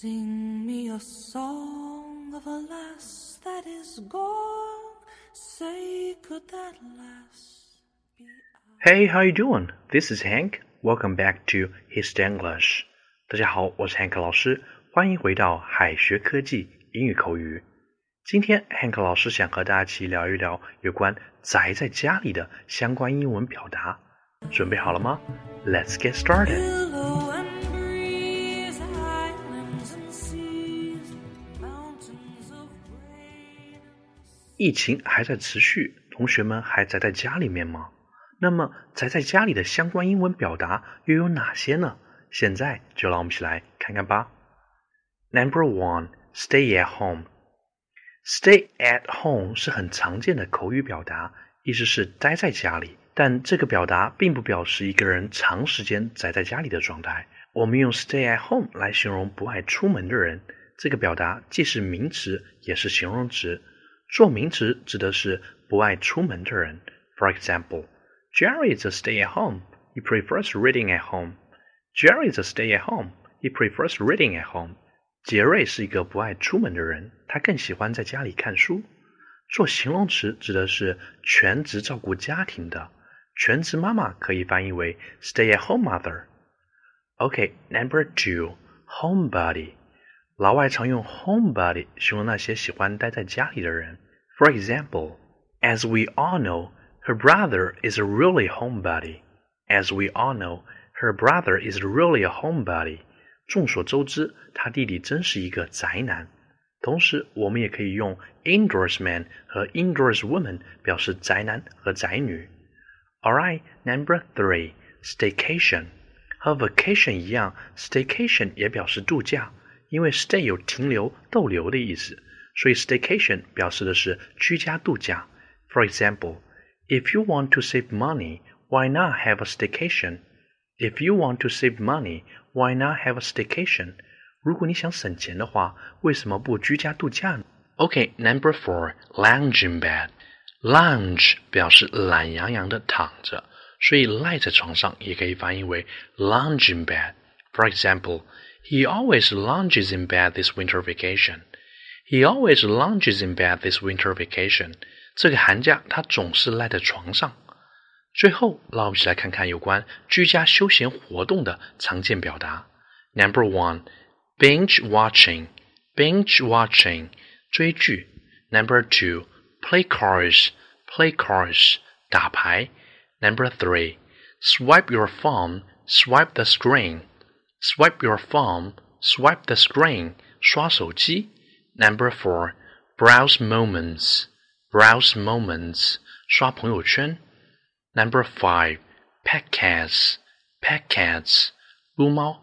Sing me a song of a lass that is gone. Say, could that lass be Hey, how you doing? This is Hank. Welcome back to His English. 大家好，我是 Hank 老师，欢迎回到海学科技英语口语。今天 Hank 老师想和大家一起聊一聊有关宅在家里的相关英文表达。准备好了吗？Let's get started. 疫情还在持续，同学们还宅在家里面吗？那么宅在家里的相关英文表达又有哪些呢？现在就让我们一起来看看吧。Number one, stay at home. Stay at home 是很常见的口语表达，意思是待在家里。但这个表达并不表示一个人长时间宅在家里的状态。我们用 stay at home 来形容不爱出门的人。这个表达既是名词也是形容词。做名词指的是不爱出门的人。For example, Jerry is a stay at home. He prefers reading at home. Jerry is a stay at home. He prefers reading at home. 杰瑞是一个不爱出门的人，他更喜欢在家里看书。做形容词指的是全职照顾家庭的。全职妈妈可以翻译为 stay-at-home mother。OK，Number two，homebody。 老外常用 homebody 形容那些喜欢待在家里的人。For example，as we all know，her brother is a really homebody。As we all know，her brother is really a homebody。众所周知，他弟弟真是一个宅男。同时，我们也可以用 indoors man 和 indoors woman 表示宅男和宅女。Alright, number three, staycation. 和 vacation 一样，staycation 也表示度假， 因为 stay 有停留、逗留的意思，所以 staycation 表示的是居家度假。For example, if you want to save money, why not have a staycation? If you want to save money, why not have a staycation? 如果你想省钱的话，为什么不居家度假呢？Okay, number four, lounge in bed. Lounge 表示懒洋洋的躺着，所以赖在床上也可以翻译为 lounge in bed。For example, he always lounges in bed this winter vacation. He always lounges in bed this winter vacation. 这个寒假他总是赖在床上。最后，让我们一起来看看有关居家休闲活动的常见表达。Number one, binge watching. Binge watching 追剧。Number two play cards, play cards, 打牌. Number three, swipe your phone, swipe the screen, swipe your phone, swipe the screen, 刷手机. Number four, browse moments, browse moments, 刷朋友圈. Number five, pet cats, pet cats, 撸猫。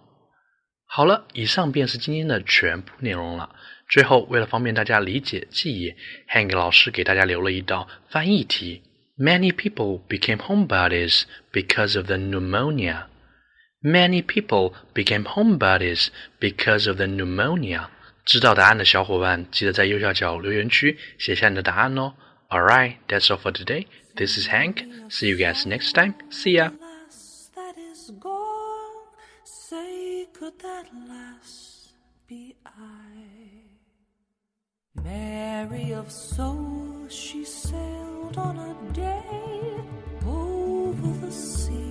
好了，以上便是今天的全部内容了。最后，为了方便大家理解记忆，Hank 老师给大家留了一道翻译题：Many people became homebodies because of the pneumonia. Many people became homebodies because of the pneumonia. 知道答案的小伙伴，记得在右下角留言区写下你的答案哦。Alright, that's all for today. This is Hank. See you guys next time. See ya. Merry of soul, she sailed on a day over the sea.